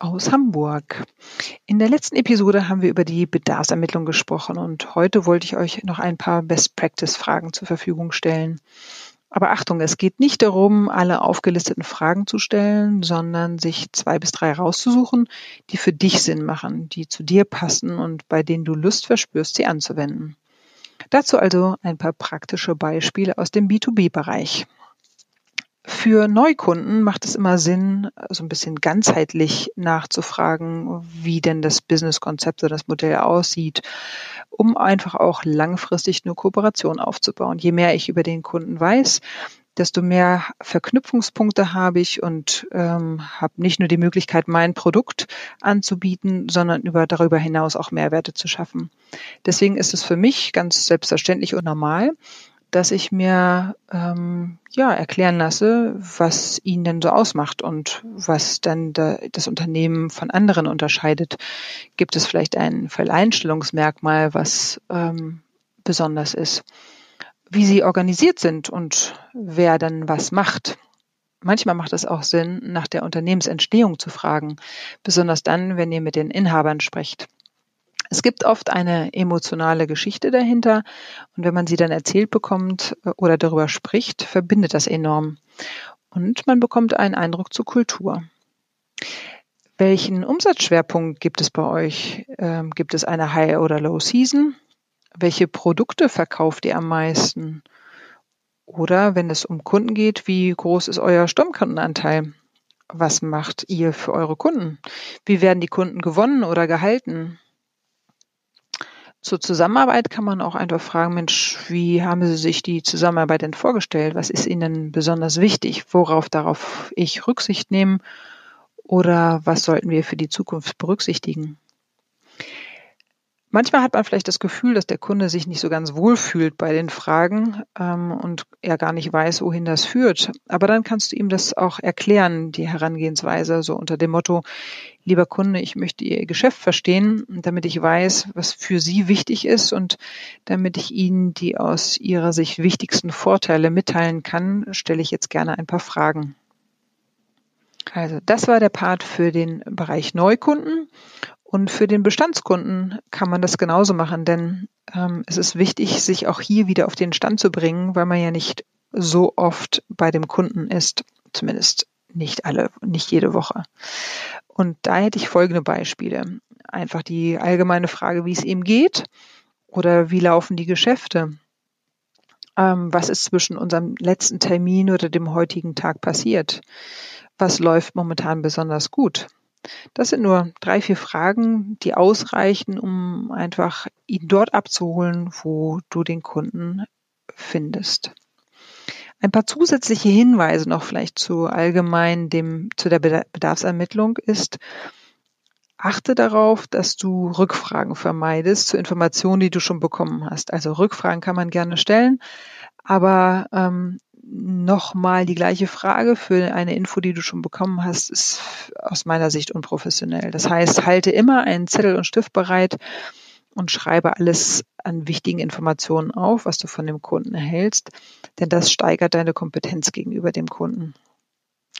aus Hamburg. In der letzten Episode haben wir über die Bedarfsermittlung gesprochen und heute wollte ich euch noch ein paar Best-Practice-Fragen zur Verfügung stellen. Aber Achtung, es geht nicht darum, alle aufgelisteten Fragen zu stellen, sondern sich zwei bis drei rauszusuchen, die für dich Sinn machen, die zu dir passen und bei denen du Lust verspürst, sie anzuwenden. Dazu also ein paar praktische Beispiele aus dem B2B-Bereich. Für Neukunden macht es immer Sinn, so ein bisschen ganzheitlich nachzufragen, wie denn das Businesskonzept oder das Modell aussieht, um einfach auch langfristig eine Kooperation aufzubauen. Je mehr ich über den Kunden weiß, desto mehr Verknüpfungspunkte habe ich und ähm, habe nicht nur die Möglichkeit, mein Produkt anzubieten, sondern über, darüber hinaus auch Mehrwerte zu schaffen. Deswegen ist es für mich ganz selbstverständlich und normal, dass ich mir ähm, ja erklären lasse, was ihn denn so ausmacht und was dann da, das Unternehmen von anderen unterscheidet. Gibt es vielleicht ein Vereinstellungsmerkmal, was ähm, besonders ist? Wie sie organisiert sind und wer dann was macht. Manchmal macht es auch Sinn, nach der Unternehmensentstehung zu fragen, besonders dann, wenn ihr mit den Inhabern sprecht. Es gibt oft eine emotionale Geschichte dahinter und wenn man sie dann erzählt bekommt äh, oder darüber spricht, verbindet das enorm. Und man bekommt einen Eindruck zur Kultur. Welchen Umsatzschwerpunkt gibt es bei euch? Ähm, gibt es eine High- oder Low-Season? Welche Produkte verkauft ihr am meisten? Oder wenn es um Kunden geht, wie groß ist euer Stammkundenanteil? Was macht ihr für eure Kunden? Wie werden die Kunden gewonnen oder gehalten? Zur Zusammenarbeit kann man auch einfach fragen, Mensch, wie haben Sie sich die Zusammenarbeit denn vorgestellt? Was ist Ihnen besonders wichtig? Worauf darauf ich Rücksicht nehmen? Oder was sollten wir für die Zukunft berücksichtigen? Manchmal hat man vielleicht das Gefühl, dass der Kunde sich nicht so ganz wohl fühlt bei den Fragen ähm, und er gar nicht weiß, wohin das führt. Aber dann kannst du ihm das auch erklären, die Herangehensweise, so unter dem Motto, lieber Kunde, ich möchte Ihr Geschäft verstehen, damit ich weiß, was für Sie wichtig ist und damit ich Ihnen die aus Ihrer Sicht wichtigsten Vorteile mitteilen kann, stelle ich jetzt gerne ein paar Fragen. Also das war der Part für den Bereich Neukunden. Und für den Bestandskunden kann man das genauso machen, denn ähm, es ist wichtig, sich auch hier wieder auf den Stand zu bringen, weil man ja nicht so oft bei dem Kunden ist, zumindest nicht alle, nicht jede Woche. Und da hätte ich folgende Beispiele. Einfach die allgemeine Frage, wie es ihm geht oder wie laufen die Geschäfte. Ähm, was ist zwischen unserem letzten Termin oder dem heutigen Tag passiert? Was läuft momentan besonders gut? Das sind nur drei, vier Fragen, die ausreichen, um einfach ihn dort abzuholen, wo du den Kunden findest. Ein paar zusätzliche Hinweise noch vielleicht zu allgemein dem, zu der Bedarfsermittlung ist, achte darauf, dass du Rückfragen vermeidest zu Informationen, die du schon bekommen hast. Also Rückfragen kann man gerne stellen, aber ähm, nochmal die gleiche Frage für eine Info, die du schon bekommen hast, ist aus meiner Sicht unprofessionell. Das heißt, halte immer einen Zettel und Stift bereit und schreibe alles an wichtigen Informationen auf, was du von dem Kunden erhältst, denn das steigert deine Kompetenz gegenüber dem Kunden.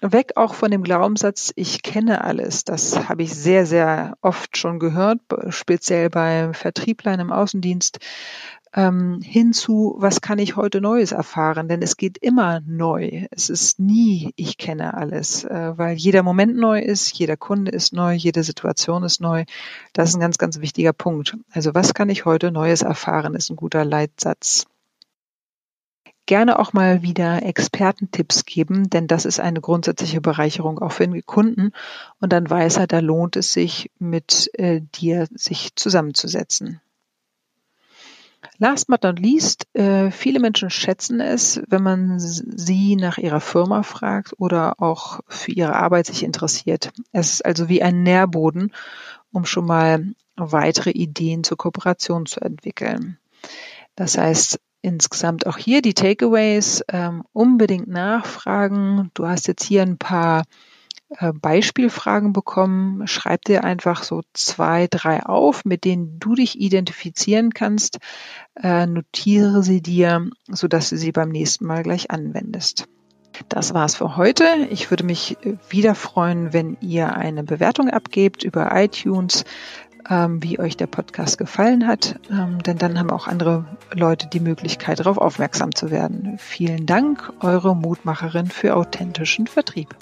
Weg auch von dem Glaubenssatz, ich kenne alles. Das habe ich sehr, sehr oft schon gehört, speziell bei Vertrieblern im Außendienst ähm, hinzu, was kann ich heute Neues erfahren? Denn es geht immer neu. Es ist nie, ich kenne alles, äh, weil jeder Moment neu ist, jeder Kunde ist neu, jede Situation ist neu. Das ist ein ganz, ganz wichtiger Punkt. Also was kann ich heute Neues erfahren, ist ein guter Leitsatz. Gerne auch mal wieder Expertentipps geben, denn das ist eine grundsätzliche Bereicherung auch für den Kunden. Und dann weiß er, da lohnt es sich, mit äh, dir sich zusammenzusetzen. Last but not least, äh, viele Menschen schätzen es, wenn man sie nach ihrer Firma fragt oder auch für ihre Arbeit sich interessiert. Es ist also wie ein Nährboden um schon mal weitere Ideen zur Kooperation zu entwickeln. Das heißt, insgesamt auch hier die Takeaways ähm, unbedingt nachfragen. Du hast jetzt hier ein paar Beispielfragen bekommen. Schreib dir einfach so zwei, drei auf, mit denen du dich identifizieren kannst. Äh, notiere sie dir, sodass du sie beim nächsten Mal gleich anwendest. Das war's für heute. Ich würde mich wieder freuen, wenn ihr eine Bewertung abgebt über iTunes, ähm, wie euch der Podcast gefallen hat, ähm, denn dann haben auch andere Leute die Möglichkeit, darauf aufmerksam zu werden. Vielen Dank, eure Mutmacherin für authentischen Vertrieb.